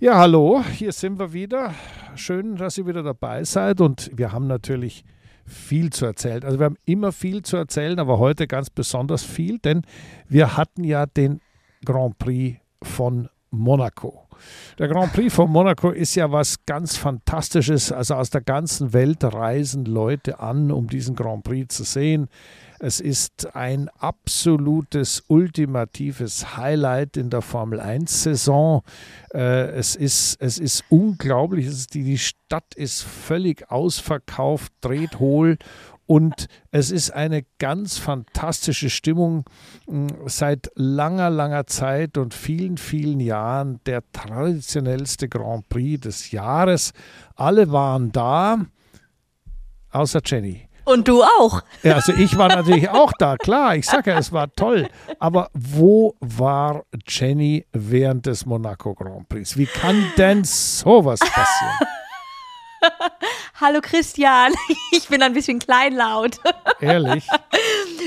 Ja, hallo, hier sind wir wieder. Schön, dass ihr wieder dabei seid und wir haben natürlich viel zu erzählen. Also wir haben immer viel zu erzählen, aber heute ganz besonders viel, denn wir hatten ja den Grand Prix von Monaco. Der Grand Prix von Monaco ist ja was ganz Fantastisches. Also aus der ganzen Welt reisen Leute an, um diesen Grand Prix zu sehen. Es ist ein absolutes, ultimatives Highlight in der Formel 1-Saison. Äh, es, ist, es ist unglaublich. Es ist die, die Stadt ist völlig ausverkauft, dreht hohl und es ist eine ganz fantastische Stimmung hm, seit langer, langer Zeit und vielen, vielen Jahren. Der traditionellste Grand Prix des Jahres. Alle waren da, außer Jenny. Und du auch. Ja, also ich war natürlich auch da, klar. Ich sage ja, es war toll. Aber wo war Jenny während des Monaco Grand Prix? Wie kann denn sowas passieren? Hallo Christian, ich bin ein bisschen kleinlaut. Ehrlich?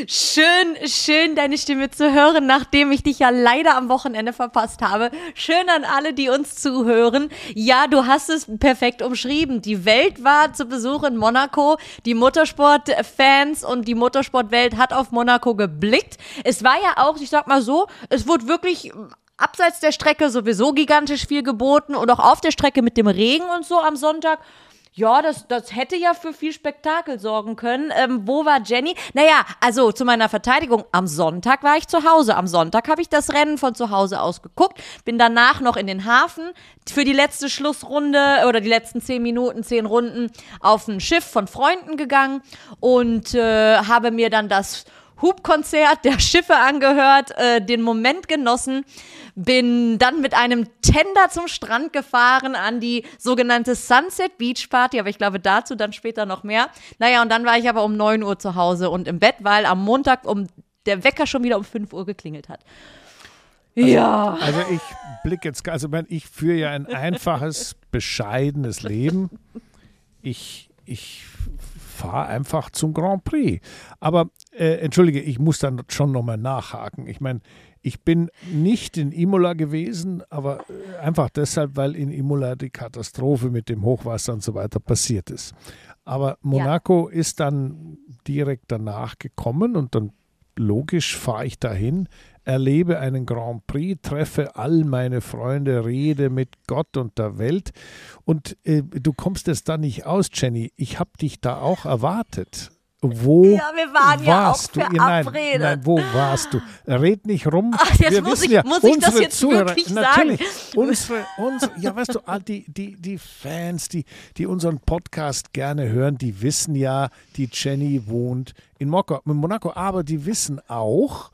Schön, schön deine Stimme zu hören, nachdem ich dich ja leider am Wochenende verpasst habe. Schön an alle, die uns zuhören. Ja, du hast es perfekt umschrieben. Die Welt war zu Besuch in Monaco. Die Motorsportfans und die Motorsportwelt hat auf Monaco geblickt. Es war ja auch, ich sag mal so, es wurde wirklich abseits der Strecke sowieso gigantisch viel geboten und auch auf der Strecke mit dem Regen und so am Sonntag ja, das, das hätte ja für viel Spektakel sorgen können. Ähm, wo war Jenny? Naja, also zu meiner Verteidigung, am Sonntag war ich zu Hause. Am Sonntag habe ich das Rennen von zu Hause aus geguckt, bin danach noch in den Hafen für die letzte Schlussrunde oder die letzten zehn Minuten, zehn Runden auf ein Schiff von Freunden gegangen und äh, habe mir dann das Hubkonzert der Schiffe angehört, äh, den Moment genossen, bin dann mit einem Tender zum Strand gefahren an die sogenannte Sunset Beach Party, aber ich glaube dazu dann später noch mehr. Naja, und dann war ich aber um 9 Uhr zu Hause und im Bett, weil am Montag um der Wecker schon wieder um 5 Uhr geklingelt hat. Also, ja. Also ich blicke jetzt, also ich führe ja ein einfaches, bescheidenes Leben. Ich, ich fahre einfach zum Grand Prix. Aber äh, entschuldige, ich muss dann schon nochmal nachhaken. Ich meine, ich bin nicht in Imola gewesen, aber äh, einfach deshalb, weil in Imola die Katastrophe mit dem Hochwasser und so weiter passiert ist. Aber Monaco ja. ist dann direkt danach gekommen und dann logisch fahre ich dahin, erlebe einen Grand Prix, treffe all meine Freunde, rede mit Gott und der Welt. Und äh, du kommst es da nicht aus, Jenny. Ich habe dich da auch erwartet. Wo ja, wir waren warst ja auch du? Nein, nein, wo warst du? Red nicht rum. Ach, jetzt wir muss, ich, ja, muss ich das jetzt Zuhörer, wirklich natürlich, sagen? Unsere, unsere, ja, weißt du, die, die, die Fans, die, die unseren Podcast gerne hören, die wissen ja, die Jenny wohnt in Monaco, aber die wissen auch,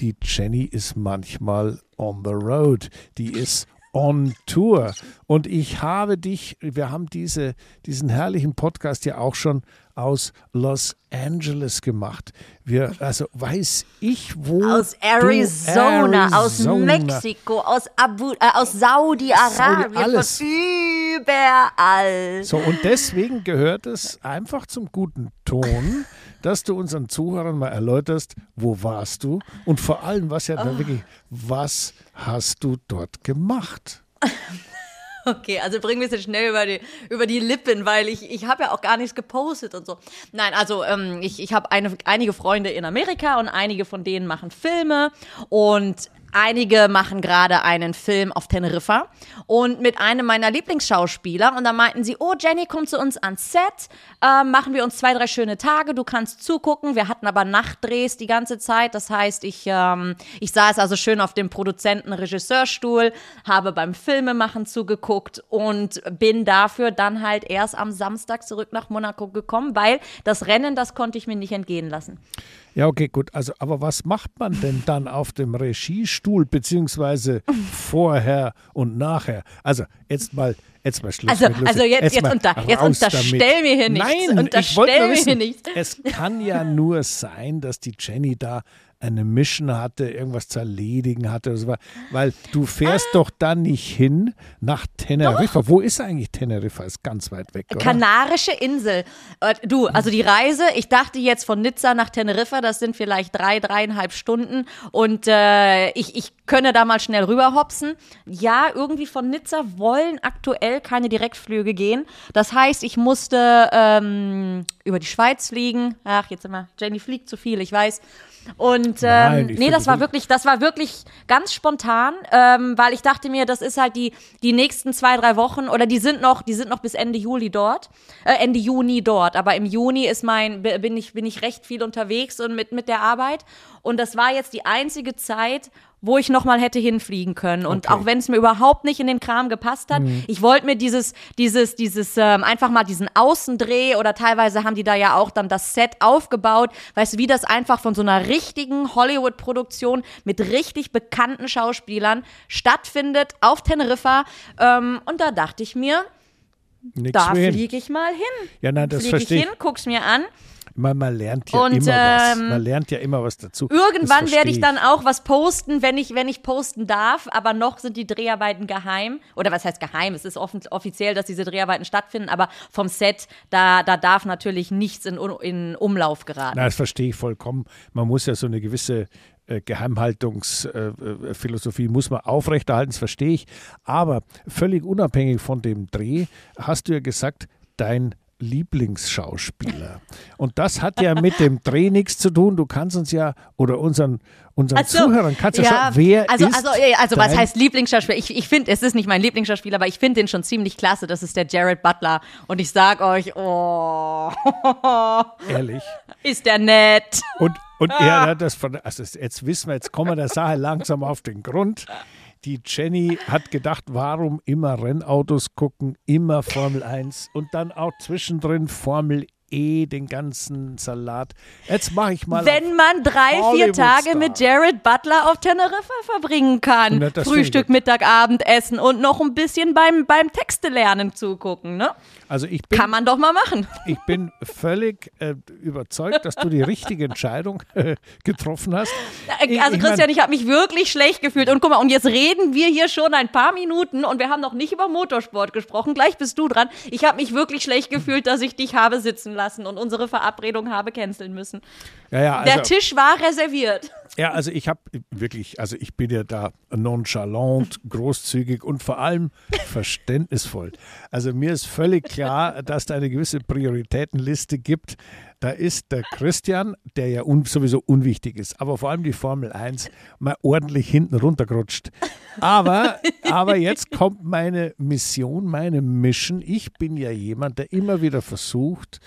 die Jenny ist manchmal on the road. Die ist on Tour. Und ich habe dich, wir haben diese, diesen herrlichen Podcast ja auch schon aus Los Angeles gemacht. Wir, also weiß ich wo. Aus Arizona, Arizona. aus Mexiko, aus, Abu, äh, aus Saudi-Arabien, Saudi, überall. So, und deswegen gehört es einfach zum guten Ton dass du unseren Zuhörern mal erläuterst, wo warst du und vor allem, was ja oh. wirklich, was hast du dort gemacht? Okay, also bringen wir es jetzt schnell über die, über die Lippen, weil ich, ich habe ja auch gar nichts gepostet und so. Nein, also ähm, ich, ich habe einige Freunde in Amerika und einige von denen machen Filme und Einige machen gerade einen Film auf Teneriffa und mit einem meiner Lieblingsschauspieler. Und da meinten sie, oh, Jenny, komm zu uns ans Set, äh, machen wir uns zwei, drei schöne Tage, du kannst zugucken. Wir hatten aber Nachtdrehs die ganze Zeit. Das heißt, ich, ähm, ich saß also schön auf dem Produzenten-Regisseurstuhl, habe beim Filmemachen zugeguckt und bin dafür dann halt erst am Samstag zurück nach Monaco gekommen, weil das Rennen, das konnte ich mir nicht entgehen lassen. Ja, okay, gut. Also, aber was macht man denn dann auf dem Regiestuhl, beziehungsweise vorher und nachher? Also, jetzt mal, jetzt mal Schluss also, Also, jetzt, jetzt, jetzt, unter, jetzt unterstell mir hier nichts. Nein, unterstell ich wollte nur wissen, Es kann ja nur sein, dass die Jenny da eine Mission hatte, irgendwas zu erledigen hatte. Oder so. Weil du fährst ah. doch dann nicht hin nach Teneriffa. Doch. Wo ist eigentlich Teneriffa? Ist ganz weit weg. Oder? Kanarische Insel. Äh, du, also die Reise, ich dachte jetzt von Nizza nach Teneriffa, das sind vielleicht drei, dreieinhalb Stunden. Und äh, ich, ich könne da mal schnell rüberhopsen. Ja, irgendwie von Nizza wollen aktuell keine Direktflüge gehen. Das heißt, ich musste ähm, über die Schweiz fliegen. Ach, jetzt immer, Jenny fliegt zu viel, ich weiß. Und ähm, Nein, nee, das war wirklich, das war wirklich ganz spontan, ähm, weil ich dachte mir, das ist halt die die nächsten zwei drei Wochen oder die sind noch, die sind noch bis Ende Juli dort, äh, Ende Juni dort. Aber im Juni ist mein bin ich bin ich recht viel unterwegs und mit mit der Arbeit und das war jetzt die einzige Zeit, wo ich nochmal hätte hinfliegen können. Und okay. auch wenn es mir überhaupt nicht in den Kram gepasst hat, mhm. ich wollte mir dieses, dieses, dieses, ähm, einfach mal diesen Außendreh oder teilweise haben die da ja auch dann das Set aufgebaut. Weißt du, wie das einfach von so einer richtigen Hollywood-Produktion mit richtig bekannten Schauspielern stattfindet auf Teneriffa. Ähm, und da dachte ich mir, Nix da fliege ich mal hin. Ja, nein, das verstehe ich. Hin, guck's mir an. Man, man lernt ja und, immer was. Ähm, man lernt ja immer was dazu. Irgendwann werde ich dann auch was posten, wenn ich, wenn ich posten darf. Aber noch sind die Dreharbeiten geheim. Oder was heißt geheim? Es ist offiziell, dass diese Dreharbeiten stattfinden. Aber vom Set, da, da darf natürlich nichts in, in Umlauf geraten. Na, das verstehe ich vollkommen. Man muss ja so eine gewisse äh, Geheimhaltungsphilosophie äh, muss man aufrechterhalten, das verstehe ich. Aber völlig unabhängig von dem Dreh hast du ja gesagt, dein Lieblingsschauspieler. Und das hat ja mit dem Dreh nichts zu tun. Du kannst uns ja oder unseren, unseren also, Zuhörern kannst ja, ja sagen, wer also, ist also, also was heißt Lieblingsschauspieler? Ich, ich finde, es ist nicht mein Lieblingsschauspieler, aber ich finde den schon ziemlich klasse. Das ist der Jared Butler. Und ich sag euch, oh. Ehrlich? Ist der nett. Und, und er hat das von, also jetzt wissen wir, jetzt kommen wir der Sache langsam auf den Grund die Jenny hat gedacht, warum immer Rennautos gucken, immer Formel 1 und dann auch zwischendrin Formel eh den ganzen Salat. Jetzt mache ich mal. Wenn man drei, vier Tage mit Jared Butler auf Teneriffa verbringen kann. Frühstück, Mittag, Abendessen und noch ein bisschen beim, beim Texte lernen zugucken, ne? Also ich bin, Kann man doch mal machen. Ich bin völlig äh, überzeugt, dass du die richtige Entscheidung äh, getroffen hast. Ich, also Christian, ich, mein, ich habe mich wirklich schlecht gefühlt. Und guck mal, und jetzt reden wir hier schon ein paar Minuten und wir haben noch nicht über Motorsport gesprochen. Gleich bist du dran. Ich habe mich wirklich schlecht gefühlt, dass ich dich habe sitzen lassen und unsere Verabredung habe canceln müssen. Ja, ja, also, Der Tisch war reserviert. Ja, also ich habe wirklich, also ich bin ja da nonchalant, großzügig und vor allem verständnisvoll. Also mir ist völlig klar, dass da eine gewisse Prioritätenliste gibt. Da ist der Christian, der ja un sowieso unwichtig ist, aber vor allem die Formel 1 mal ordentlich hinten runtergerutscht. Aber, aber jetzt kommt meine Mission, meine Mission. Ich bin ja jemand, der immer wieder versucht,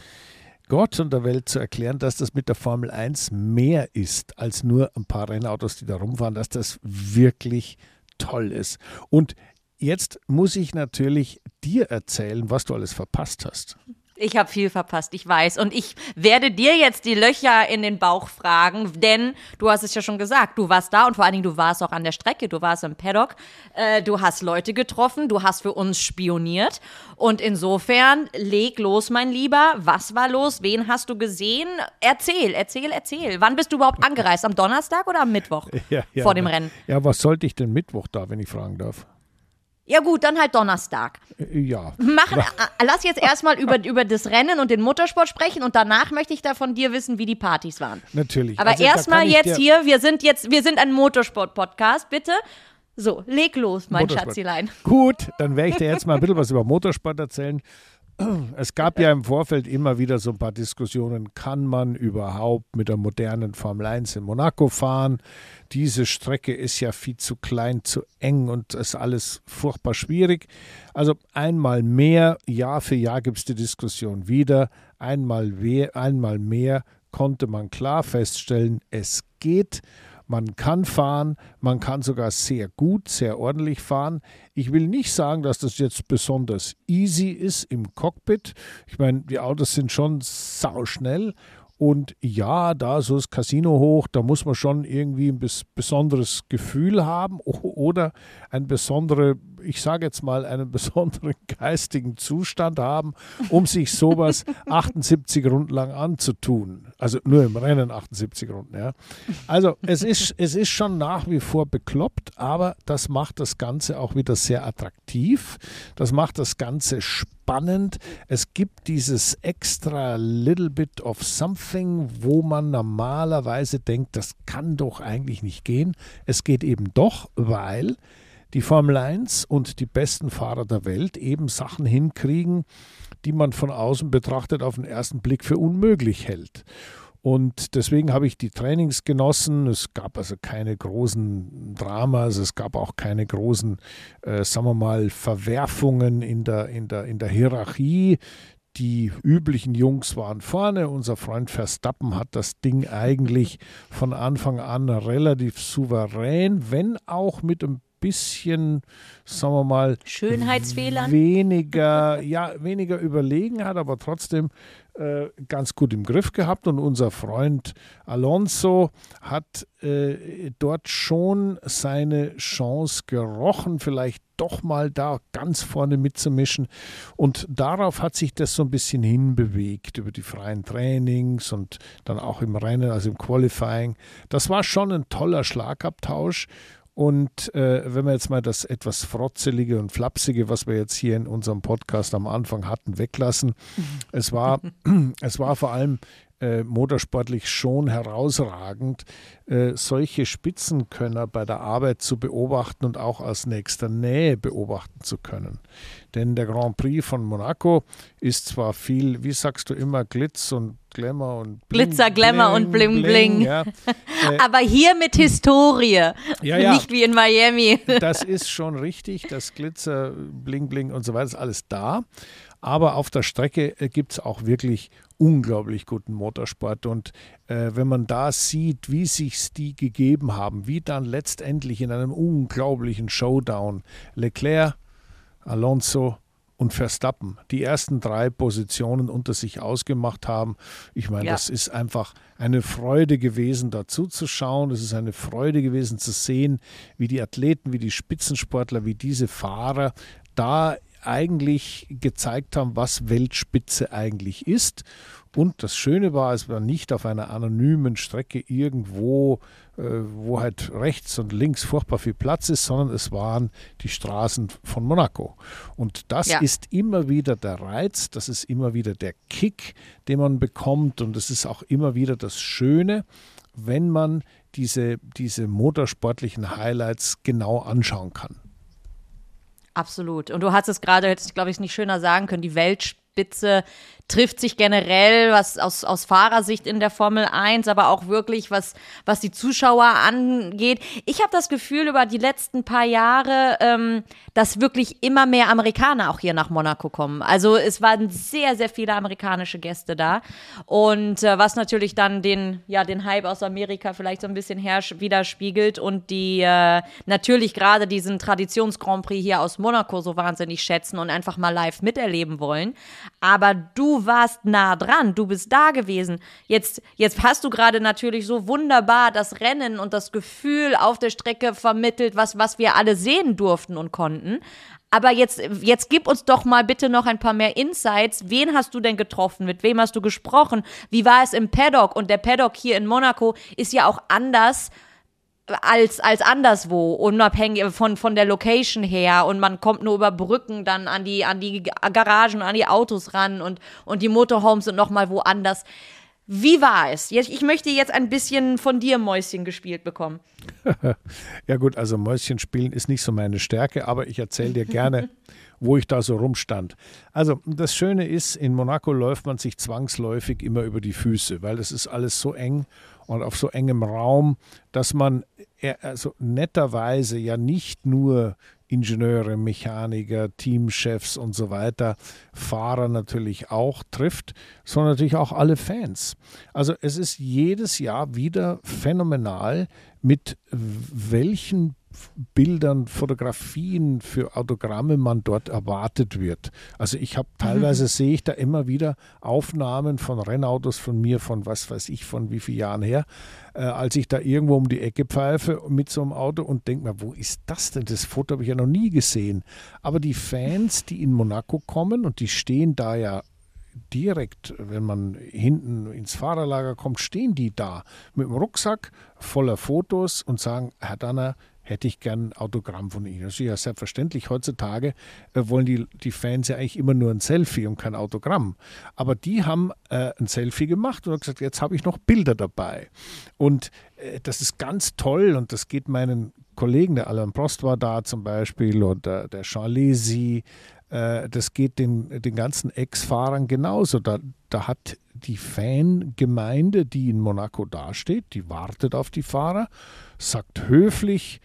Gott und der Welt zu erklären, dass das mit der Formel 1 mehr ist als nur ein paar Rennautos, die da rumfahren, dass das wirklich toll ist. Und jetzt muss ich natürlich dir erzählen, was du alles verpasst hast. Ich habe viel verpasst, ich weiß. Und ich werde dir jetzt die Löcher in den Bauch fragen, denn du hast es ja schon gesagt, du warst da und vor allen Dingen du warst auch an der Strecke, du warst im Paddock, äh, du hast Leute getroffen, du hast für uns spioniert. Und insofern, leg los, mein Lieber. Was war los? Wen hast du gesehen? Erzähl, erzähl, erzähl. Wann bist du überhaupt angereist? Am Donnerstag oder am Mittwoch ja, ja, vor dem Rennen? Ja, was sollte ich denn Mittwoch da, wenn ich fragen darf? Ja gut, dann halt Donnerstag. Äh, ja. Machen, äh, lass jetzt erstmal über, über das Rennen und den Motorsport sprechen und danach möchte ich da von dir wissen, wie die Partys waren. Natürlich. Aber also, erstmal jetzt hier, wir sind jetzt, wir sind ein Motorsport-Podcast, bitte. So, leg los, mein Motorsport. Schatzilein. Gut, dann werde ich dir jetzt mal ein bisschen was über Motorsport erzählen. Es gab ja im Vorfeld immer wieder so ein paar Diskussionen, kann man überhaupt mit der modernen Formel 1 in Monaco fahren? Diese Strecke ist ja viel zu klein, zu eng und ist alles furchtbar schwierig. Also einmal mehr, Jahr für Jahr gibt es die Diskussion wieder. Einmal mehr, einmal mehr konnte man klar feststellen, es geht. Man kann fahren, man kann sogar sehr gut, sehr ordentlich fahren. Ich will nicht sagen, dass das jetzt besonders easy ist im Cockpit. Ich meine, die Autos sind schon sauschnell und ja, da so das Casino hoch, da muss man schon irgendwie ein besonderes Gefühl haben oder eine besondere ich sage jetzt mal, einen besonderen geistigen Zustand haben, um sich sowas 78 Runden lang anzutun. Also nur im Rennen 78 Runden, ja. Also es ist, es ist schon nach wie vor bekloppt, aber das macht das Ganze auch wieder sehr attraktiv. Das macht das Ganze spannend. Es gibt dieses extra little bit of something, wo man normalerweise denkt, das kann doch eigentlich nicht gehen. Es geht eben doch, weil die Formel 1 und die besten Fahrer der Welt eben Sachen hinkriegen, die man von außen betrachtet auf den ersten Blick für unmöglich hält. Und deswegen habe ich die Trainings genossen. Es gab also keine großen Dramas, es gab auch keine großen, äh, sagen wir mal, Verwerfungen in der, in der, in der Hierarchie. Die üblichen Jungs waren vorne. Unser Freund Verstappen hat das Ding eigentlich von Anfang an relativ souverän, wenn auch mit einem bisschen, sagen wir mal, Schönheitsfehlern. Weniger, ja, weniger überlegen hat, aber trotzdem äh, ganz gut im Griff gehabt. Und unser Freund Alonso hat äh, dort schon seine Chance gerochen, vielleicht doch mal da ganz vorne mitzumischen. Und darauf hat sich das so ein bisschen hinbewegt über die freien Trainings und dann auch im Rennen, also im Qualifying. Das war schon ein toller Schlagabtausch. Und äh, wenn wir jetzt mal das etwas frotzelige und flapsige, was wir jetzt hier in unserem Podcast am Anfang hatten, weglassen, es war, es war vor allem äh, motorsportlich schon herausragend, äh, solche Spitzenkönner bei der Arbeit zu beobachten und auch aus nächster Nähe beobachten zu können. Denn der Grand Prix von Monaco ist zwar viel, wie sagst du immer, Glitz und Glamour und Bling, Glitzer, Glamour und Bling Bling. Bling. Ja. Äh, Aber hier mit Historie, ja, ja. nicht wie in Miami. Das ist schon richtig, das Glitzer, Bling Bling und so weiter ist alles da. Aber auf der Strecke äh, gibt es auch wirklich unglaublich guten Motorsport. Und äh, wenn man da sieht, wie sich die gegeben haben, wie dann letztendlich in einem unglaublichen Showdown Leclerc, Alonso und Verstappen die ersten drei Positionen unter sich ausgemacht haben. Ich meine, ja. das ist einfach eine Freude gewesen, dazu zu schauen. Es ist eine Freude gewesen zu sehen, wie die Athleten, wie die Spitzensportler, wie diese Fahrer da eigentlich gezeigt haben, was Weltspitze eigentlich ist. Und das Schöne war, es war nicht auf einer anonymen Strecke irgendwo, äh, wo halt rechts und links furchtbar viel Platz ist, sondern es waren die Straßen von Monaco. Und das ja. ist immer wieder der Reiz, das ist immer wieder der Kick, den man bekommt und es ist auch immer wieder das Schöne, wenn man diese, diese motorsportlichen Highlights genau anschauen kann. Absolut. Und du hast es gerade, hättest glaube ich, nicht schöner sagen können, die Weltspitze trifft sich generell, was aus, aus Fahrersicht in der Formel 1, aber auch wirklich, was, was die Zuschauer angeht. Ich habe das Gefühl über die letzten paar Jahre, ähm, dass wirklich immer mehr Amerikaner auch hier nach Monaco kommen. Also es waren sehr, sehr viele amerikanische Gäste da. Und äh, was natürlich dann den, ja, den Hype aus Amerika vielleicht so ein bisschen her widerspiegelt und die äh, natürlich gerade diesen Traditions-Grand Prix hier aus Monaco so wahnsinnig schätzen und einfach mal live miterleben wollen. Aber du warst nah dran, du bist da gewesen. Jetzt, jetzt hast du gerade natürlich so wunderbar das Rennen und das Gefühl auf der Strecke vermittelt, was, was wir alle sehen durften und konnten. Aber jetzt, jetzt gib uns doch mal bitte noch ein paar mehr Insights. Wen hast du denn getroffen? Mit wem hast du gesprochen? Wie war es im Paddock? Und der Paddock hier in Monaco ist ja auch anders als, als anderswo, unabhängig von, von der Location her. Und man kommt nur über Brücken dann an die, an die Garagen, an die Autos ran und, und die Motorhomes sind nochmal woanders. Wie war es? Ich möchte jetzt ein bisschen von dir Mäuschen gespielt bekommen. ja gut, also Mäuschen spielen ist nicht so meine Stärke, aber ich erzähle dir gerne, wo ich da so rumstand. Also das Schöne ist, in Monaco läuft man sich zwangsläufig immer über die Füße, weil es ist alles so eng und auf so engem Raum, dass man also netterweise ja nicht nur Ingenieure, Mechaniker, Teamchefs und so weiter, Fahrer natürlich auch trifft, sondern natürlich auch alle Fans. Also es ist jedes Jahr wieder phänomenal, mit welchen Bildern, Fotografien, für Autogramme man dort erwartet wird. Also ich habe teilweise mhm. sehe ich da immer wieder Aufnahmen von Rennautos von mir, von was weiß ich, von wie vielen Jahren her, äh, als ich da irgendwo um die Ecke pfeife mit so einem Auto und denke mir, wo ist das denn? Das Foto habe ich ja noch nie gesehen. Aber die Fans, die in Monaco kommen und die stehen da ja direkt, wenn man hinten ins Fahrerlager kommt, stehen die da mit dem Rucksack voller Fotos und sagen, Herr Danner, hätte ich gern ein Autogramm von Ihnen. Ist ja selbstverständlich. Heutzutage äh, wollen die, die Fans ja eigentlich immer nur ein Selfie und kein Autogramm. Aber die haben äh, ein Selfie gemacht und haben gesagt, jetzt habe ich noch Bilder dabei. Und äh, das ist ganz toll und das geht meinen Kollegen, der Alain Prost war da zum Beispiel oder der Jean Lézy, äh, das geht den, den ganzen Ex-Fahrern genauso. Da, da hat die Fangemeinde, die in Monaco dasteht, die wartet auf die Fahrer, sagt höflich,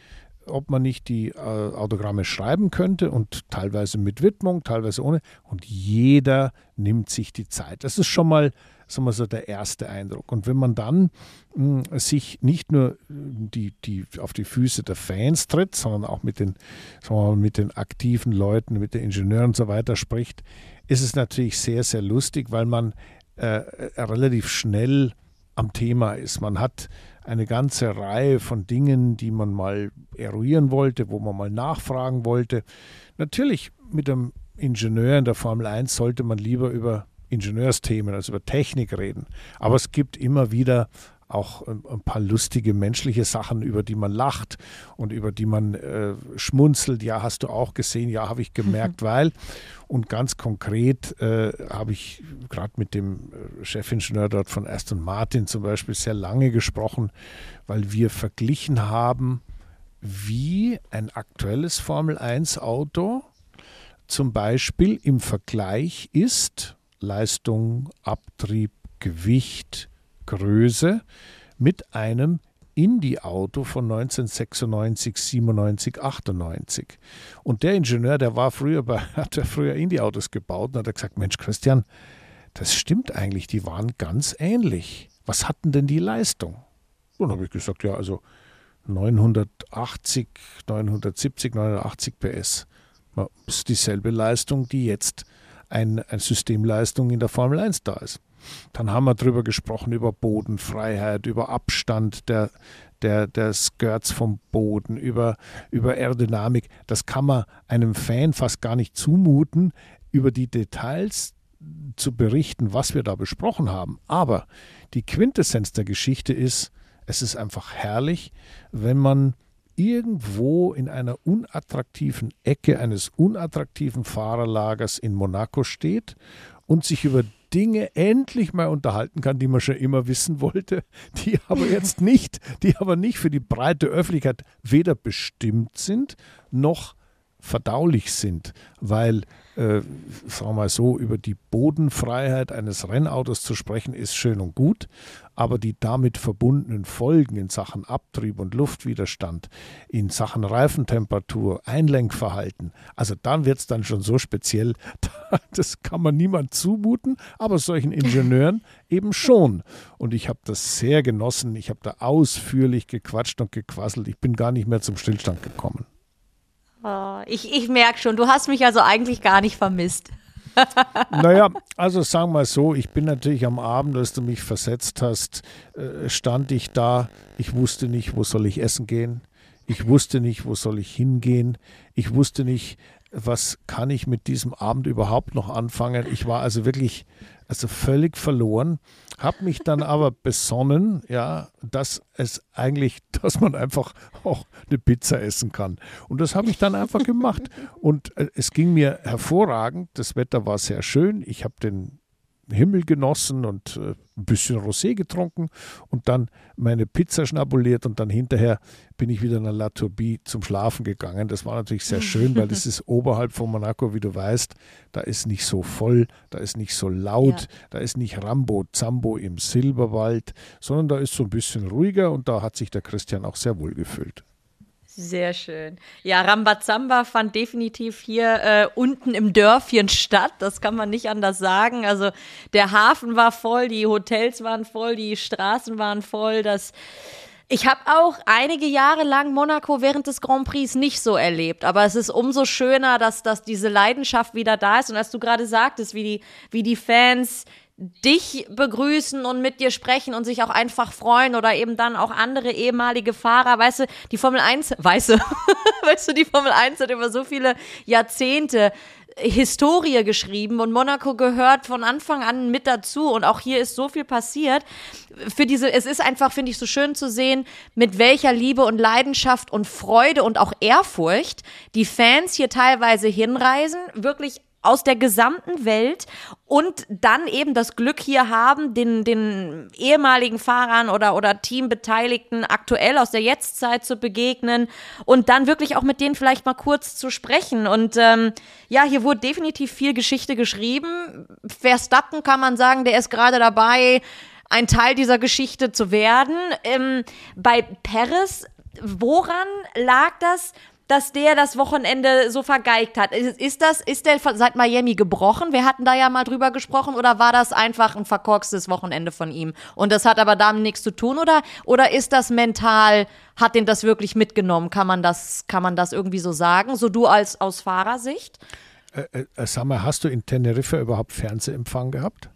ob man nicht die äh, Autogramme schreiben könnte und teilweise mit Widmung, teilweise ohne. Und jeder nimmt sich die Zeit. Das ist schon mal sagen wir so, der erste Eindruck. Und wenn man dann mh, hm, sich nicht nur äh, die, die auf die Füße der Fans tritt, sondern auch mit den, sagen mal, mit den aktiven Leuten, mit den Ingenieuren und so weiter spricht, ist es natürlich sehr, sehr lustig, weil man äh, äh relativ schnell am Thema ist. Man hat eine ganze Reihe von Dingen, die man mal eruieren wollte, wo man mal nachfragen wollte. Natürlich mit einem Ingenieur in der Formel 1 sollte man lieber über Ingenieursthemen, also über Technik reden. Aber es gibt immer wieder auch ein paar lustige menschliche Sachen, über die man lacht und über die man äh, schmunzelt. Ja, hast du auch gesehen, ja, habe ich gemerkt, weil. Und ganz konkret äh, habe ich gerade mit dem äh, Chefingenieur dort von Aston Martin zum Beispiel sehr lange gesprochen, weil wir verglichen haben, wie ein aktuelles Formel 1 Auto zum Beispiel im Vergleich ist Leistung, Abtrieb, Gewicht, Größe mit einem Indie-Auto von 1996, 97, 98. Und der Ingenieur, der war früher bei, hat ja früher Indie-Autos gebaut und hat gesagt, Mensch, Christian, das stimmt eigentlich, die waren ganz ähnlich. Was hatten denn die Leistung? Und habe ich gesagt, ja, also 980, 970, 980 PS. Das ist dieselbe Leistung, die jetzt ein, eine Systemleistung in der Formel 1 da ist. Dann haben wir darüber gesprochen, über Bodenfreiheit, über Abstand der, der, der Skirts vom Boden, über, über Aerodynamik. Das kann man einem Fan fast gar nicht zumuten, über die Details zu berichten, was wir da besprochen haben. Aber die Quintessenz der Geschichte ist, es ist einfach herrlich, wenn man irgendwo in einer unattraktiven Ecke eines unattraktiven Fahrerlagers in Monaco steht und sich über Dinge endlich mal unterhalten kann, die man schon immer wissen wollte, die aber jetzt nicht, die aber nicht für die breite Öffentlichkeit weder bestimmt sind noch verdaulich sind, weil, äh, sagen wir mal so, über die Bodenfreiheit eines Rennautos zu sprechen, ist schön und gut, aber die damit verbundenen Folgen in Sachen Abtrieb und Luftwiderstand, in Sachen Reifentemperatur, Einlenkverhalten, also dann wird es dann schon so speziell, das kann man niemand zumuten, aber solchen Ingenieuren eben schon. Und ich habe das sehr genossen, ich habe da ausführlich gequatscht und gequasselt, ich bin gar nicht mehr zum Stillstand gekommen. Oh, ich ich merke schon, du hast mich also eigentlich gar nicht vermisst. naja, also sagen wir so, ich bin natürlich am Abend, als du mich versetzt hast, äh, stand ich da, ich wusste nicht, wo soll ich essen gehen, ich wusste nicht, wo soll ich hingehen, ich wusste nicht, was kann ich mit diesem Abend überhaupt noch anfangen. Ich war also wirklich also völlig verloren, habe mich dann aber besonnen, ja, dass es eigentlich, dass man einfach auch eine Pizza essen kann. Und das habe ich dann einfach gemacht. Und äh, es ging mir hervorragend. Das Wetter war sehr schön. Ich habe den Himmel genossen und äh, ein bisschen Rosé getrunken und dann meine Pizza schnabuliert und dann hinterher bin ich wieder nach La Tourbie zum Schlafen gegangen. Das war natürlich sehr schön, weil das ist oberhalb von Monaco, wie du weißt. Da ist nicht so voll, da ist nicht so laut, ja. da ist nicht Rambo Zambo im Silberwald, sondern da ist so ein bisschen ruhiger und da hat sich der Christian auch sehr wohl gefühlt. Sehr schön. Ja, Rambazamba fand definitiv hier äh, unten im Dörfchen statt. Das kann man nicht anders sagen. Also der Hafen war voll, die Hotels waren voll, die Straßen waren voll. Das Ich habe auch einige Jahre lang Monaco während des Grand Prix nicht so erlebt, aber es ist umso schöner, dass, dass diese Leidenschaft wieder da ist und als du gerade sagtest, wie die, wie die Fans dich begrüßen und mit dir sprechen und sich auch einfach freuen oder eben dann auch andere ehemalige Fahrer, weißt du, die Formel 1, weißt du, weißt du, die Formel 1 hat über so viele Jahrzehnte Historie geschrieben und Monaco gehört von Anfang an mit dazu und auch hier ist so viel passiert. Für diese, es ist einfach, finde ich, so schön zu sehen, mit welcher Liebe und Leidenschaft und Freude und auch Ehrfurcht die Fans hier teilweise hinreisen, wirklich aus der gesamten Welt und dann eben das Glück hier haben, den, den ehemaligen Fahrern oder, oder Teambeteiligten aktuell aus der Jetztzeit zu begegnen und dann wirklich auch mit denen vielleicht mal kurz zu sprechen. Und ähm, ja, hier wurde definitiv viel Geschichte geschrieben. Verstappen kann man sagen, der ist gerade dabei, ein Teil dieser Geschichte zu werden. Ähm, bei Paris, woran lag das? Dass der das Wochenende so vergeigt hat. Ist das, ist der seit Miami gebrochen? Wir hatten da ja mal drüber gesprochen oder war das einfach ein verkorkstes Wochenende von ihm? Und das hat aber damit nichts zu tun oder, oder ist das mental, hat den das wirklich mitgenommen? Kann man das, kann man das irgendwie so sagen? So du als, aus Fahrersicht? Äh, äh, sag mal, hast du in Teneriffa überhaupt Fernsehempfang gehabt?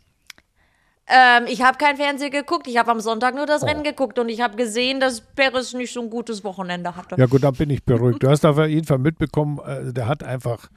Ähm, ich habe kein Fernsehen geguckt. Ich habe am Sonntag nur das oh. Rennen geguckt und ich habe gesehen, dass Perez nicht so ein gutes Wochenende hatte. Ja gut, dann bin ich beruhigt. Du hast auf jeden Fall mitbekommen, äh, der hat einfach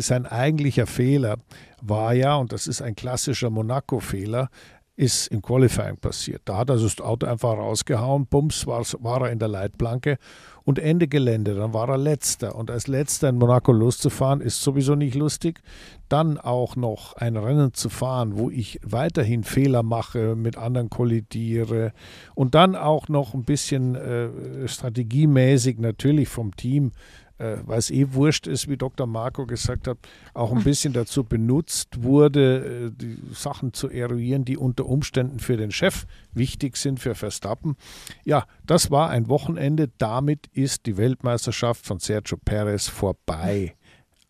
sein eigentlicher Fehler war ja, und das ist ein klassischer Monaco-Fehler, ist im Qualifying passiert. Da hat er das Auto einfach rausgehauen, bums, war, war er in der Leitplanke und Ende Gelände, dann war er letzter. Und als letzter in Monaco loszufahren, ist sowieso nicht lustig. Dann auch noch ein Rennen zu fahren, wo ich weiterhin Fehler mache, mit anderen kollidiere und dann auch noch ein bisschen äh, strategiemäßig natürlich vom Team äh, weil es eh wurscht ist, wie Dr. Marco gesagt hat, auch ein bisschen dazu benutzt wurde, äh, die Sachen zu eruieren, die unter Umständen für den Chef wichtig sind, für Verstappen. Ja, das war ein Wochenende. Damit ist die Weltmeisterschaft von Sergio Perez vorbei.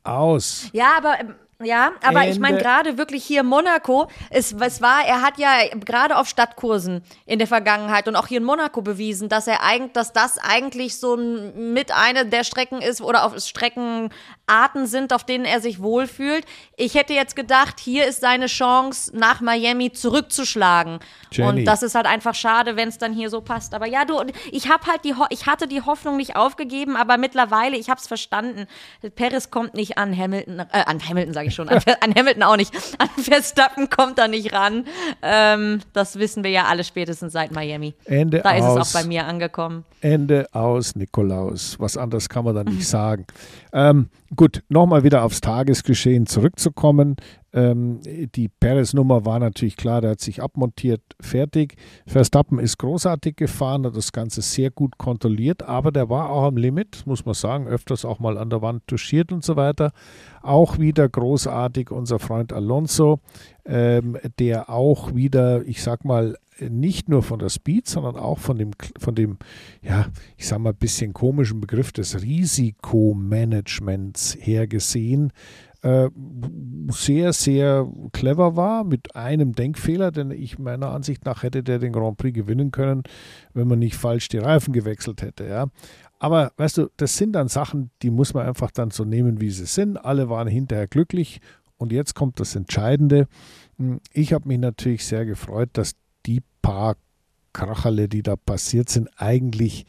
Aus. Ja, aber ähm, ja, aber Ende. ich meine gerade wirklich hier Monaco, es, es war, er hat ja gerade auf Stadtkursen in der Vergangenheit und auch hier in Monaco bewiesen, dass er eigentlich, dass das eigentlich so mit einer der Strecken ist oder auf Streckenarten sind, auf denen er sich wohlfühlt. Ich hätte jetzt gedacht, hier ist seine Chance, nach Miami zurückzuschlagen. Jenny. Und das ist halt einfach schade, wenn es dann hier so passt. Aber ja, du, ich habe halt die, ich hatte die Hoffnung nicht aufgegeben, aber mittlerweile, ich habe es verstanden. Paris kommt nicht an Hamilton, äh, an Hamilton sage ich schon, an, an, Hamilton auch nicht. An Verstappen kommt er nicht ran. Ähm, das wissen wir ja alle spätestens seit Miami. Ende da aus, ist es auch bei mir angekommen. Ende aus, Nikolaus. Was anderes kann man da nicht sagen. Ähm, gut, nochmal wieder aufs Tagesgeschehen zurückzukommen. Ähm, die Perez-Nummer war natürlich klar, der hat sich abmontiert, fertig. Verstappen ist großartig gefahren, hat das Ganze sehr gut kontrolliert, aber der war auch am Limit, muss man sagen, öfters auch mal an der Wand touchiert und so weiter. Auch wieder großartig unser Freund Alonso, ähm, der auch wieder, ich sag mal, nicht nur von der Speed, sondern auch von dem, von dem, ja, ich sag mal, bisschen komischen Begriff des Risikomanagements her gesehen, äh, sehr, sehr clever war mit einem Denkfehler, denn ich meiner Ansicht nach hätte der den Grand Prix gewinnen können, wenn man nicht falsch die Reifen gewechselt hätte. Ja. Aber weißt du, das sind dann Sachen, die muss man einfach dann so nehmen, wie sie sind. Alle waren hinterher glücklich und jetzt kommt das Entscheidende. Ich habe mich natürlich sehr gefreut, dass die paar Kracherle, die da passiert sind, eigentlich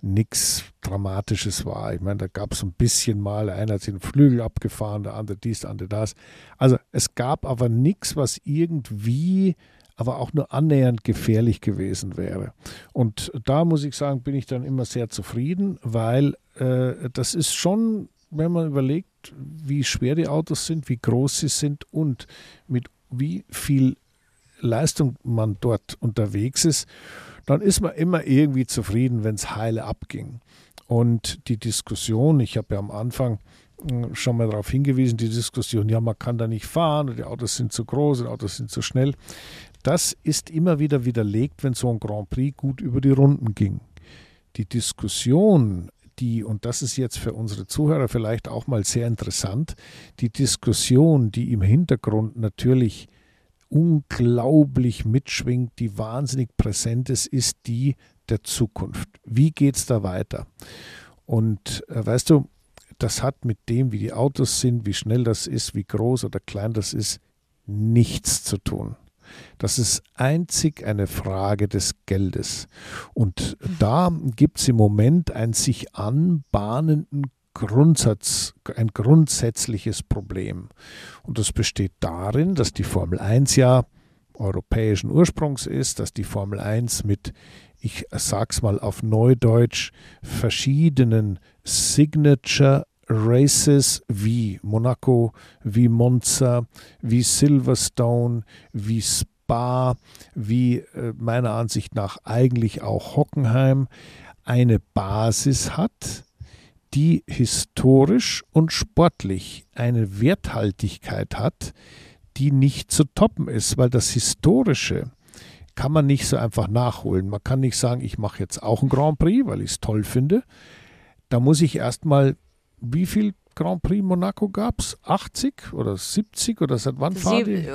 nichts Dramatisches war. Ich meine, da gab es ein bisschen mal, einer hat den Flügel abgefahren, der andere dies, der andere das. Also es gab aber nichts, was irgendwie aber auch nur annähernd gefährlich gewesen wäre. Und da muss ich sagen, bin ich dann immer sehr zufrieden, weil äh, das ist schon, wenn man überlegt, wie schwer die Autos sind, wie groß sie sind und mit wie viel Leistung man dort unterwegs ist, dann ist man immer irgendwie zufrieden, wenn es heile abging. Und die Diskussion, ich habe ja am Anfang hm, schon mal darauf hingewiesen, die Diskussion, ja, man kann da nicht fahren, die Autos sind zu groß, die Autos sind zu schnell. Das ist immer wieder widerlegt, wenn so ein Grand Prix gut über die Runden ging. Die Diskussion, die, und das ist jetzt für unsere Zuhörer vielleicht auch mal sehr interessant, die Diskussion, die im Hintergrund natürlich unglaublich mitschwingt, die wahnsinnig präsent ist, ist die der Zukunft. Wie geht es da weiter? Und äh, weißt du, das hat mit dem, wie die Autos sind, wie schnell das ist, wie groß oder klein das ist, nichts zu tun. Das ist einzig eine Frage des Geldes. Und da gibt es im Moment ein sich anbahnenden Grundsatz, ein grundsätzliches Problem. Und das besteht darin, dass die Formel 1 ja europäischen Ursprungs ist, dass die Formel 1 mit, ich sag's mal auf Neudeutsch, verschiedenen Signature Races wie Monaco, wie Monza, wie Silverstone, wie Spa, wie äh, meiner Ansicht nach eigentlich auch Hockenheim eine Basis hat, die historisch und sportlich eine Werthaltigkeit hat, die nicht zu toppen ist, weil das Historische kann man nicht so einfach nachholen. Man kann nicht sagen, ich mache jetzt auch ein Grand Prix, weil ich es toll finde. Da muss ich erstmal, wie viel Grand Prix Monaco gab es? 80 oder 70 oder seit wann fahren die?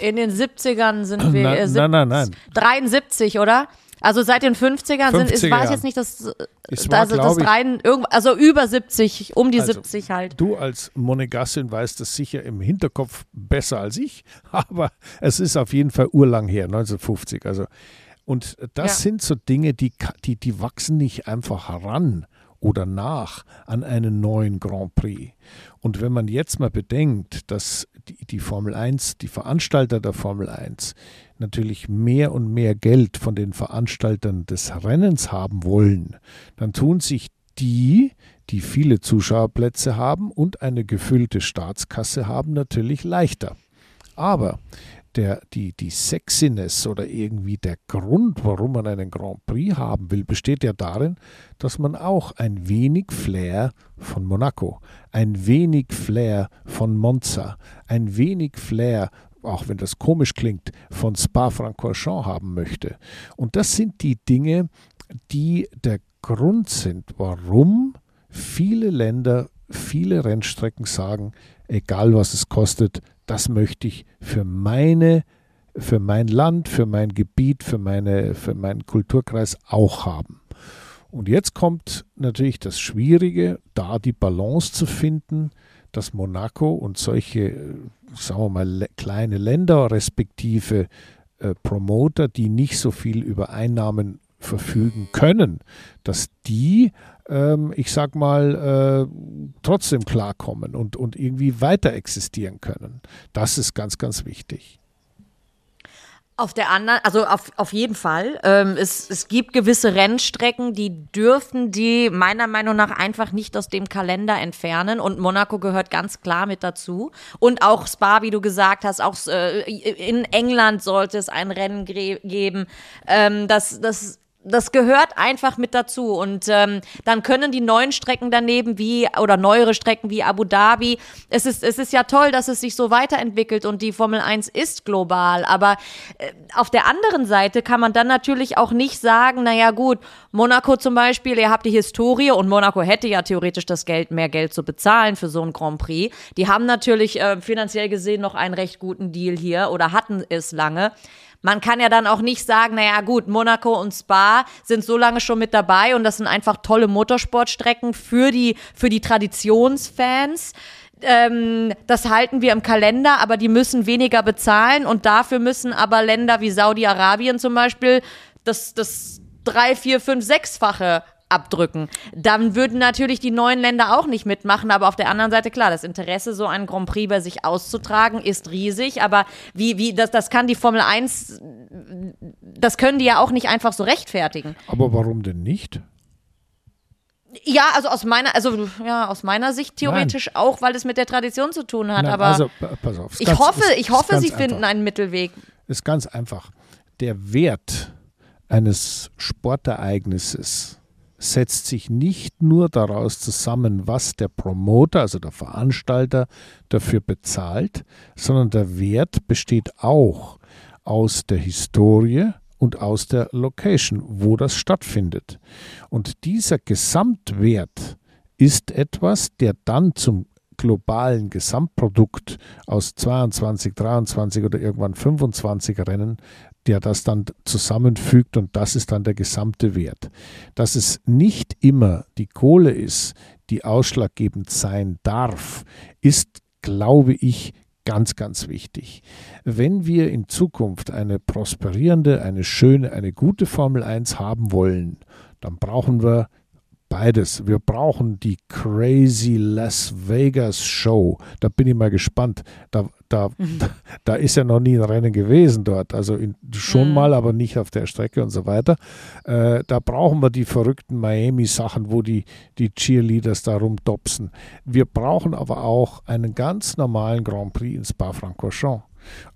In den 70ern sind wir. Nein, nein, nein, nein. 73, oder? Also seit den 50ern 50er, sind, ich weiß jetzt nicht, dass es war, also das rein, also über 70, um die also, 70 halt. Du als Monegassin weißt das sicher im Hinterkopf besser als ich, aber es ist auf jeden Fall urlang her, 1950. Also und das ja. sind so Dinge, die, die, die wachsen nicht einfach heran oder nach an einen neuen Grand Prix. Und wenn man jetzt mal bedenkt, dass die, die Formel 1, die Veranstalter der Formel 1, natürlich mehr und mehr Geld von den Veranstaltern des Rennens haben wollen, dann tun sich die, die viele Zuschauerplätze haben und eine gefüllte Staatskasse haben, natürlich leichter. Aber der, die, die Sexiness oder irgendwie der Grund, warum man einen Grand Prix haben will, besteht ja darin, dass man auch ein wenig Flair von Monaco, ein wenig Flair von Monza, ein wenig Flair auch wenn das komisch klingt, von Spa-Francorchamps haben möchte. Und das sind die Dinge, die der Grund sind, warum viele Länder, viele Rennstrecken sagen, egal was es kostet, das möchte ich für meine für mein Land, für mein Gebiet, für, meine, für meinen Kulturkreis auch haben. Und jetzt kommt natürlich das Schwierige, da die Balance zu finden, dass Monaco und solche, sagen wir mal, kleine Länder respektive äh, Promoter, die nicht so viel über Einnahmen verfügen können, dass die ähm, ich sag mal, äh, trotzdem klarkommen und, und irgendwie weiter existieren können. Das ist ganz, ganz wichtig. Auf der anderen, also auf, auf jeden Fall. Ähm, es, es gibt gewisse Rennstrecken, die dürfen die meiner Meinung nach einfach nicht aus dem Kalender entfernen. Und Monaco gehört ganz klar mit dazu. Und auch Spa, wie du gesagt hast, auch äh, in England sollte es ein Rennen geben. Ähm, das, das das gehört einfach mit dazu. Und ähm, dann können die neuen Strecken daneben wie oder neuere Strecken wie Abu Dhabi. Es ist, es ist ja toll, dass es sich so weiterentwickelt und die Formel 1 ist global. Aber äh, auf der anderen Seite kann man dann natürlich auch nicht sagen, naja gut, Monaco zum Beispiel, ihr habt die Historie und Monaco hätte ja theoretisch das Geld, mehr Geld zu bezahlen für so ein Grand Prix. Die haben natürlich äh, finanziell gesehen noch einen recht guten Deal hier oder hatten es lange. Man kann ja dann auch nicht sagen, naja gut, Monaco und Spa sind so lange schon mit dabei und das sind einfach tolle Motorsportstrecken für die, für die Traditionsfans. Ähm, das halten wir im Kalender, aber die müssen weniger bezahlen und dafür müssen aber Länder wie Saudi-Arabien zum Beispiel das, das drei, vier, fünf, sechsfache abdrücken. Dann würden natürlich die neuen Länder auch nicht mitmachen, aber auf der anderen Seite, klar, das Interesse, so einen Grand Prix bei sich auszutragen, ist riesig, aber wie, wie, das, das kann die Formel 1, das können die ja auch nicht einfach so rechtfertigen. Aber warum denn nicht? Ja, also aus meiner, also ja, aus meiner Sicht theoretisch Nein. auch, weil es mit der Tradition zu tun hat. Nein, aber also, pass auf. Ich ganz, hoffe, ist, ich hoffe, sie einfach. finden einen Mittelweg. Ist ganz einfach. Der Wert eines Sportereignisses setzt sich nicht nur daraus zusammen, was der Promoter, also der Veranstalter, dafür bezahlt, sondern der Wert besteht auch aus der Historie und aus der Location, wo das stattfindet. Und dieser Gesamtwert ist etwas, der dann zum globalen Gesamtprodukt aus 22, 23 oder irgendwann 25 Rennen, der das dann zusammenfügt und das ist dann der gesamte Wert. Dass es nicht immer die Kohle ist, die ausschlaggebend sein darf, ist, glaube ich, ganz, ganz wichtig. Wenn wir in Zukunft eine prosperierende, eine schöne, eine gute Formel 1 haben wollen, dann brauchen wir beides. Wir brauchen die Crazy Las Vegas Show. Da bin ich mal gespannt. Da, da, mhm. da ist ja noch nie ein Rennen gewesen dort. Also in, schon mhm. mal, aber nicht auf der Strecke und so weiter. Äh, da brauchen wir die verrückten Miami-Sachen, wo die, die Cheerleaders da rumdopsen. Wir brauchen aber auch einen ganz normalen Grand Prix in Spa-Francorchamps.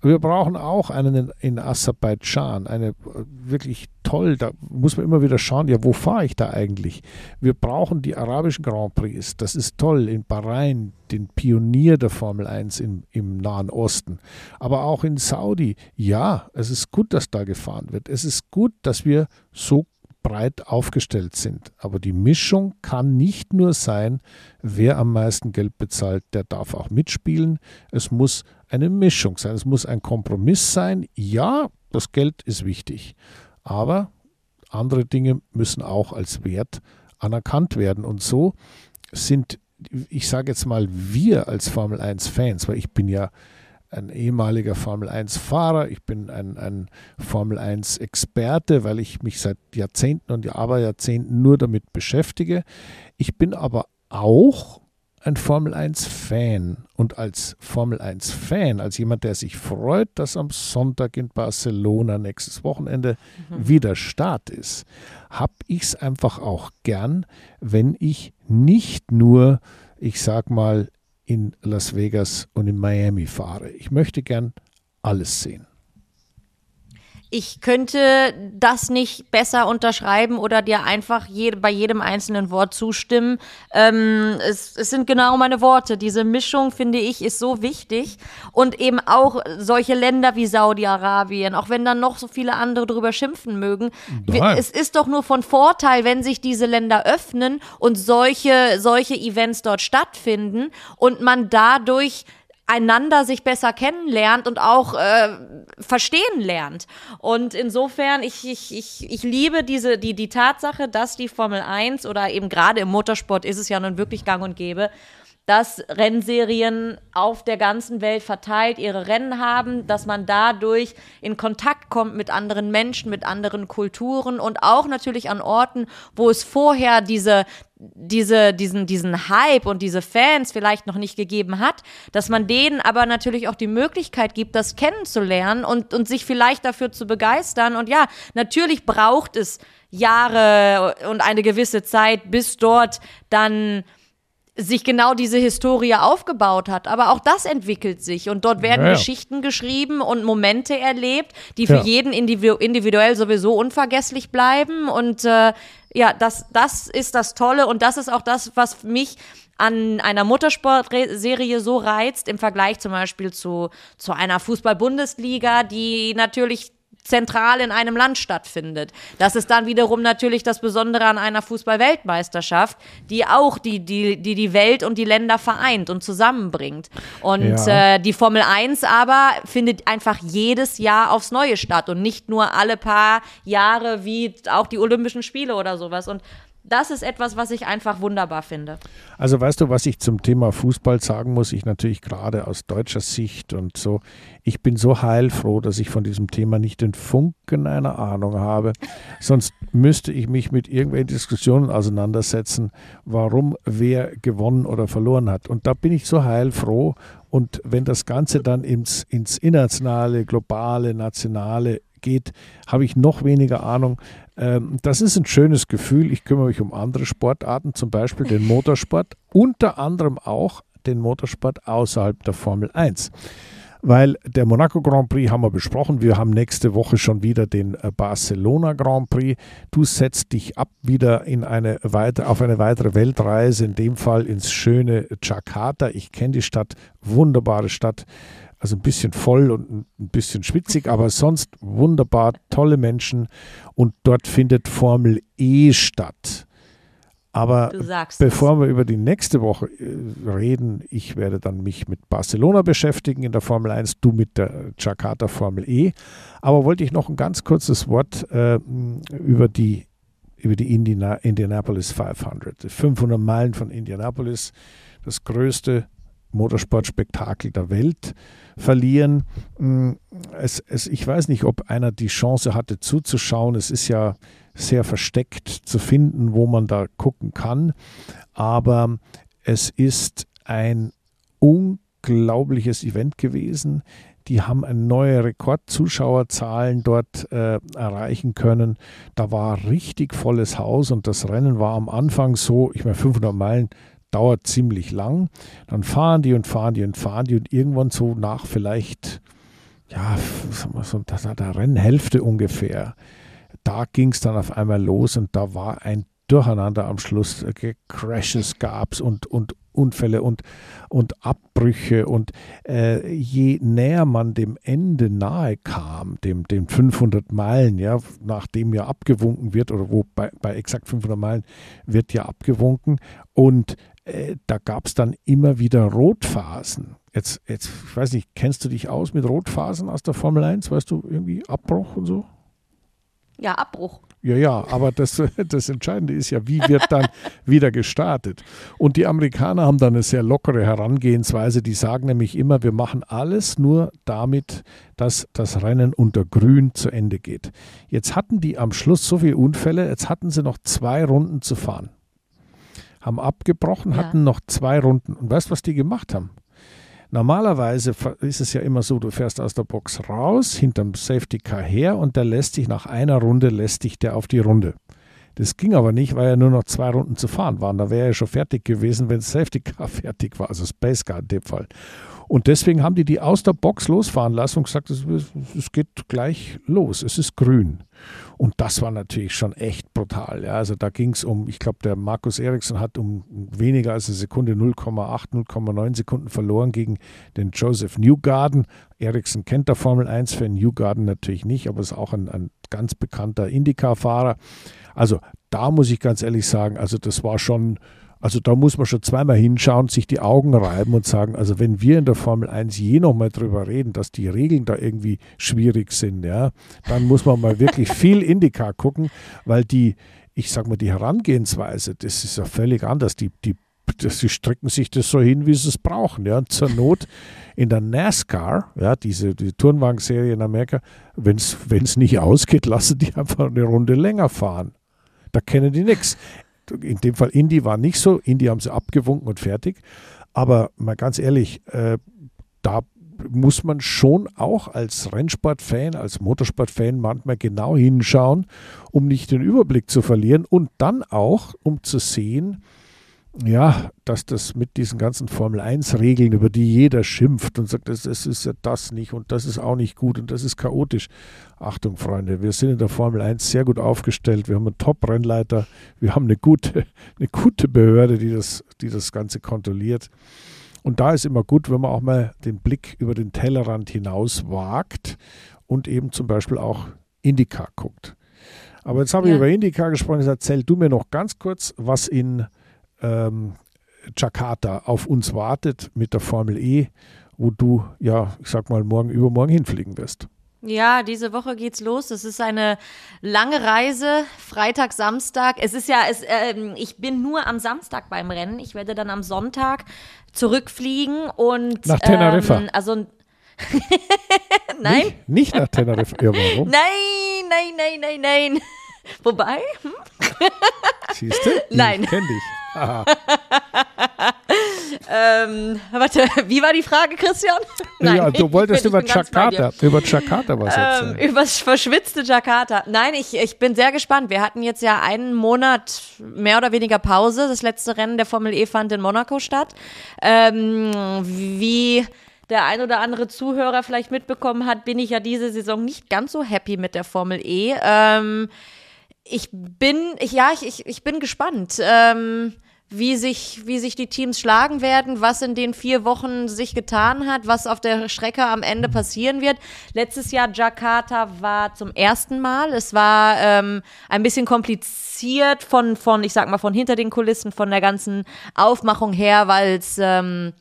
Wir brauchen auch einen in, Aserbaidschan, eine wirklich toll, da muss man immer wieder schauen, ja, wo fahre ich da eigentlich? Wir brauchen die arabischen Grand Prix, das ist toll, in Bahrain, den Pionier der Formel 1 im, im Nahen Osten, aber auch in Saudi. Ja, es ist gut, dass da gefahren wird. Es ist gut, dass wir so breit aufgestellt sind. Aber die Mischung kann nicht nur sein, wer am meisten Geld bezahlt, der darf auch mitspielen. Es muss eine Mischung sein. Es muss ein Kompromiss sein. Ja, das Geld ist wichtig. Aber andere Dinge müssen auch als Wert anerkannt werden. Und so sind, ich sage jetzt mal, wir als Formel 1-Fans, weil ich bin ja ein ehemaliger Formel 1-Fahrer, ich bin ein, ein Formel 1-Experte, weil ich mich seit Jahrzehnten und Aberjahrzehnten nur damit beschäftige. Ich bin aber auch ein Formel 1-Fan. Und als Formel 1-Fan, als jemand, der sich freut, dass am Sonntag in Barcelona nächstes Wochenende mhm. wieder Start ist, habe ich es einfach auch gern, wenn ich nicht nur, ich sag mal, in Las Vegas und in Miami fahre. Ich möchte gern alles sehen ich könnte das nicht besser unterschreiben oder dir einfach je, bei jedem einzelnen Wort zustimmen. Ähm, es, es sind genau meine Worte. Diese Mischung, finde ich, ist so wichtig. Und eben auch solche Länder wie Saudi-Arabien, auch wenn dann noch so viele andere drüber schimpfen mögen. Nein. Es ist doch nur von Vorteil, wenn sich diese Länder öffnen und solche, solche Events dort stattfinden und man dadurch einander sich besser kennenlernt und auch äh, verstehen lernt. Und insofern, ich, ich, ich, ich liebe diese, die, die Tatsache, dass die Formel 1 oder eben gerade im Motorsport ist es ja nun wirklich gang und gäbe, dass Rennserien auf der ganzen Welt verteilt ihre Rennen haben, dass man dadurch in Kontakt kommt mit anderen Menschen, mit anderen Kulturen und auch natürlich an Orten, wo es vorher diese diese, diesen, diesen Hype und diese Fans vielleicht noch nicht gegeben hat, dass man denen aber natürlich auch die Möglichkeit gibt, das kennenzulernen und, und sich vielleicht dafür zu begeistern. Und ja, natürlich braucht es Jahre und eine gewisse Zeit, bis dort dann sich genau diese Historie aufgebaut hat. Aber auch das entwickelt sich und dort werden ja, Geschichten geschrieben und Momente erlebt, die für ja. jeden individuell sowieso unvergesslich bleiben. Und äh, ja, das, das ist das Tolle und das ist auch das, was mich an einer Muttersportserie so reizt, im Vergleich zum Beispiel zu, zu einer Fußball-Bundesliga, die natürlich zentral in einem Land stattfindet. Das ist dann wiederum natürlich das Besondere an einer Fußball-Weltmeisterschaft, die auch die, die, die, die Welt und die Länder vereint und zusammenbringt. Und ja. äh, die Formel 1 aber findet einfach jedes Jahr aufs Neue statt und nicht nur alle paar Jahre wie auch die Olympischen Spiele oder sowas. Und das ist etwas, was ich einfach wunderbar finde. Also weißt du, was ich zum Thema Fußball sagen muss, ich natürlich gerade aus deutscher Sicht und so, ich bin so heilfroh, dass ich von diesem Thema nicht den Funken einer Ahnung habe. Sonst müsste ich mich mit irgendwelchen Diskussionen auseinandersetzen, warum wer gewonnen oder verloren hat. Und da bin ich so heilfroh. Und wenn das Ganze dann ins, ins internationale, globale, nationale geht, habe ich noch weniger Ahnung. Ähm, das ist ein schönes Gefühl. Ich kümmere mich um andere Sportarten, zum Beispiel den Motorsport, unter anderem auch den Motorsport außerhalb der Formel 1 weil der Monaco Grand Prix haben wir besprochen. Wir haben nächste Woche schon wieder den äh, Barcelona Grand Prix. Du setzt dich ab wieder in eine weiter, auf eine weitere Weltreise, in dem Fall ins schöne Jakarta. Ich kenne die Stadt, wunderbare Stadt. Also ein bisschen voll und ein bisschen schwitzig, aber sonst wunderbar, tolle Menschen. Und dort findet Formel E statt. Aber bevor wir über die nächste Woche äh, reden, ich werde dann mich mit Barcelona beschäftigen in der Formel 1, du mit der Jakarta Formel E. Aber wollte ich noch ein ganz kurzes Wort äh, über die über die Indiana Indianapolis 500. 500 Meilen von Indianapolis, das größte Motorsportspektakel der Welt verlieren. Mm, es, es, ich weiß nicht, ob einer die Chance hatte zuzuschauen. Es ist ja sehr versteckt zu finden, wo man da gucken kann. Aber es ist ein unglaubliches Event gewesen. Die haben eine neue Rekordzuschauerzahlen dort äh, erreichen können. Da war richtig volles Haus und das Rennen war am Anfang so, ich meine 500 Meilen dauert ziemlich lang. Dann fahren die und fahren die und fahren die und irgendwann so nach vielleicht, ja, so der Rennhälfte ungefähr, da ging es dann auf einmal los und da war ein Durcheinander am Schluss. Crashes gab es und, und Unfälle und, und Abbrüche. Und äh, je näher man dem Ende nahe kam, dem, dem 500 Meilen, ja, nachdem ja abgewunken wird, oder wo bei, bei exakt 500 Meilen wird ja abgewunken. Und äh, da gab es dann immer wieder Rotphasen. Jetzt, jetzt, ich weiß nicht, kennst du dich aus mit Rotphasen aus der Formel 1? Weißt du, irgendwie Abbruch und so? Ja, Abbruch. Ja, ja, aber das, das Entscheidende ist ja, wie wird dann wieder gestartet. Und die Amerikaner haben dann eine sehr lockere Herangehensweise. Die sagen nämlich immer, wir machen alles nur damit, dass das Rennen unter Grün zu Ende geht. Jetzt hatten die am Schluss so viele Unfälle, jetzt hatten sie noch zwei Runden zu fahren haben abgebrochen, ja. hatten noch zwei Runden. Und weißt du, was die gemacht haben? Normalerweise ist es ja immer so, du fährst aus der Box raus, hinterm Safety Car her und der lässt dich nach einer Runde, lässt dich der auf die Runde. Das ging aber nicht, weil ja nur noch zwei Runden zu fahren waren. Da wäre er ja schon fertig gewesen, wenn das Safety Car fertig war, also Space Car in dem Fall. Und deswegen haben die die aus der Box losfahren lassen und gesagt, es, geht gleich los, es ist grün. Und das war natürlich schon echt brutal. Ja. Also da ging es um, ich glaube, der Markus Eriksson hat um weniger als eine Sekunde 0,8, 0,9 Sekunden verloren gegen den Joseph Newgarden. Eriksson kennt der Formel 1-Fan, Newgarden natürlich nicht, aber ist auch ein, ein ganz bekannter Indycar-Fahrer. Also da muss ich ganz ehrlich sagen, also das war schon also da muss man schon zweimal hinschauen, sich die Augen reiben und sagen, also wenn wir in der Formel 1 je noch mal drüber reden, dass die Regeln da irgendwie schwierig sind, ja, dann muss man mal wirklich viel Indica gucken, weil die, ich sag mal, die Herangehensweise, das ist ja völlig anders. Die, die, das, die strecken sich das so hin, wie sie es brauchen. Ja. Und zur Not in der NASCAR, ja, diese die Turnwagenserie in Amerika, wenn es nicht ausgeht, lassen die einfach eine Runde länger fahren. Da kennen die nichts in dem Fall Indy war nicht so. Indy haben sie abgewunken und fertig. Aber mal ganz ehrlich, äh, da muss man schon auch als Rennsportfan, als Motorsportfan manchmal genau hinschauen, um nicht den Überblick zu verlieren und dann auch, um zu sehen, ja, dass das mit diesen ganzen Formel-1-Regeln, über die jeder schimpft und sagt, das, das, ist ja das nicht und das ist auch nicht gut und das ist chaotisch. Achtung, Freunde, wir sind in der Formel 1 sehr gut aufgestellt. Wir haben einen Top-Rennleiter, wir haben eine gute, eine gute Behörde, die das, die das Ganze kontrolliert. Und da ist immer gut, wenn man auch mal den Blick über den Tellerrand hinaus wagt und eben zum Beispiel auch Indica guckt. Aber jetzt habe ja. ich über Indica gesprochen. Jetzt erzähl du mir noch ganz kurz, was in ähm, Jakarta auf uns wartet mit der Formel E, wo du ja, ich sag mal, morgen übermorgen hinfliegen wirst. Ja, diese Woche geht's los. Es ist eine lange Reise, Freitag, Samstag. Es ist ja, es, äh, ich bin nur am Samstag beim Rennen. Ich werde dann am Sonntag zurückfliegen und nach Teneriffa. Ähm, also nein, nicht, nicht nach Teneriffa. Ja, warum? Nein, nein, nein, nein, nein. Wobei? Hm? Siehst du? Nein. Ich kenn dich. ähm, warte, wie war die Frage, Christian? Nein, ja, du wolltest über Jakarta, über Jakarta was erzählen. Ähm, über das verschwitzte Jakarta. Nein, ich, ich bin sehr gespannt. Wir hatten jetzt ja einen Monat mehr oder weniger Pause. Das letzte Rennen der Formel E fand in Monaco statt. Ähm, wie der ein oder andere Zuhörer vielleicht mitbekommen hat, bin ich ja diese Saison nicht ganz so happy mit der Formel E. Ähm, ich bin, ich, ja, ich, ich, bin gespannt. Ähm, wie sich, wie sich die Teams schlagen werden, was in den vier Wochen sich getan hat, was auf der Strecke am Ende passieren wird. Letztes Jahr Jakarta war zum ersten Mal. Es war ähm, ein bisschen kompliziert von, von, ich sag mal, von hinter den Kulissen, von der ganzen Aufmachung her, weil es ähm,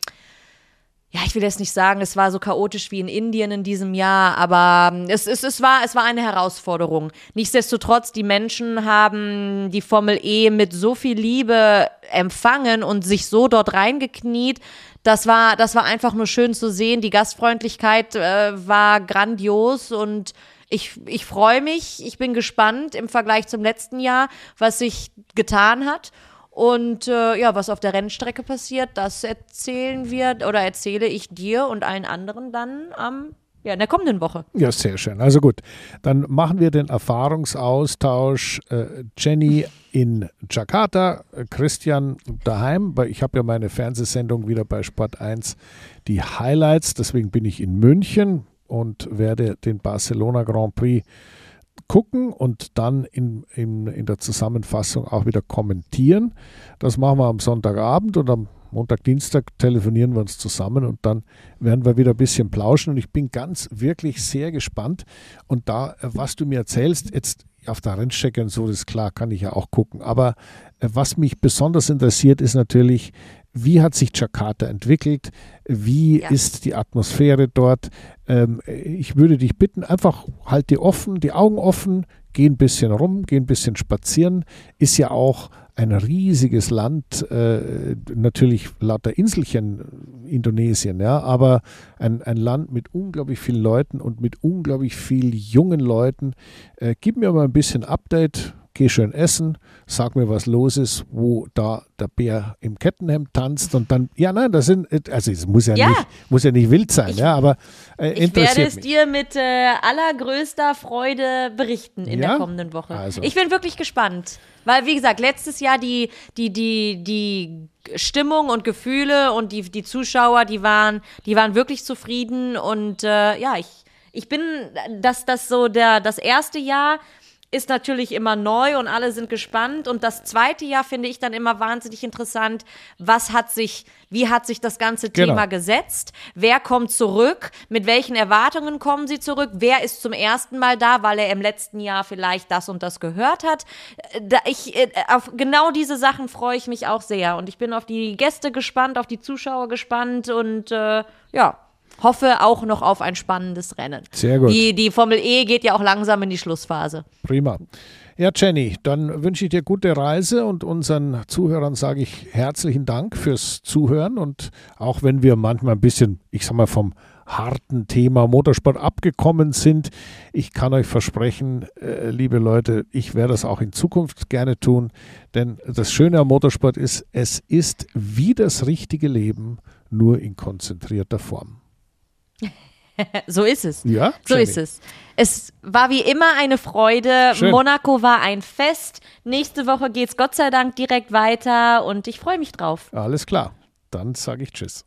ja, ich will jetzt nicht sagen, es war so chaotisch wie in Indien in diesem Jahr, aber ähm, es, es, es, war, es war eine Herausforderung. Nichtsdestotrotz, die Menschen haben die Formel E mit so viel Liebe empfangen und sich so dort reingekniet. Das war, das war einfach nur schön zu sehen. Die Gastfreundlichkeit äh, war grandios und ich, ich freue mich. Ich bin gespannt im Vergleich zum letzten Jahr, was sich getan hat. Und äh, ja, was auf der Rennstrecke passiert, das erzählen wir oder erzähle ich dir und allen anderen dann am ja, in der kommenden Woche. Ja, sehr schön. Also gut, dann machen wir den Erfahrungsaustausch. Äh, Jenny in Jakarta, Christian daheim, ich habe ja meine Fernsehsendung wieder bei Sport 1, die Highlights. Deswegen bin ich in München und werde den Barcelona Grand Prix gucken und dann in, in, in der Zusammenfassung auch wieder kommentieren. Das machen wir am Sonntagabend und am Montag, Dienstag telefonieren wir uns zusammen und dann werden wir wieder ein bisschen plauschen. Und ich bin ganz wirklich sehr gespannt. Und da, äh, was du mir erzählst, jetzt auf der Rennstrecke und so, das ist klar, kann ich ja auch gucken. Aber äh, was mich besonders interessiert, ist natürlich, wie hat sich Jakarta entwickelt? Wie ja. ist die Atmosphäre dort? Ähm, ich würde dich bitten, einfach halt die offen, die Augen offen, geh ein bisschen rum, geh ein bisschen spazieren. Ist ja auch ein riesiges Land, äh, natürlich lauter Inselchen Indonesien, ja, aber ein, ein Land mit unglaublich vielen Leuten und mit unglaublich vielen jungen Leuten. Äh, gib mir mal ein bisschen Update geh schön essen, sag mir, was los ist, wo da der Bär im Kettenhemd tanzt und dann, ja, nein, das sind, also es muss ja, ja. Nicht, muss ja nicht wild sein, ich, ja, aber äh, Ich werde es mich. dir mit äh, allergrößter Freude berichten in ja? der kommenden Woche. Also. Ich bin wirklich gespannt, weil, wie gesagt, letztes Jahr die, die, die, die Stimmung und Gefühle und die, die Zuschauer, die waren, die waren wirklich zufrieden und äh, ja, ich, ich bin, dass das so der, das erste Jahr ist natürlich immer neu und alle sind gespannt. Und das zweite Jahr finde ich dann immer wahnsinnig interessant. Was hat sich, wie hat sich das ganze genau. Thema gesetzt? Wer kommt zurück? Mit welchen Erwartungen kommen sie zurück? Wer ist zum ersten Mal da, weil er im letzten Jahr vielleicht das und das gehört hat? Da ich, äh, auf genau diese Sachen freue ich mich auch sehr. Und ich bin auf die Gäste gespannt, auf die Zuschauer gespannt und äh, ja hoffe auch noch auf ein spannendes Rennen. Sehr gut. Die, die Formel E geht ja auch langsam in die Schlussphase. Prima. Ja, Jenny, dann wünsche ich dir gute Reise und unseren Zuhörern sage ich herzlichen Dank fürs Zuhören und auch wenn wir manchmal ein bisschen, ich sag mal, vom harten Thema Motorsport abgekommen sind. Ich kann euch versprechen, äh, liebe Leute, ich werde das auch in Zukunft gerne tun, denn das Schöne am Motorsport ist, es ist wie das richtige Leben, nur in konzentrierter Form. so ist es. Ja, so ist es. Es war wie immer eine Freude. Schön. Monaco war ein Fest. Nächste Woche geht es Gott sei Dank direkt weiter und ich freue mich drauf. Alles klar. Dann sage ich Tschüss.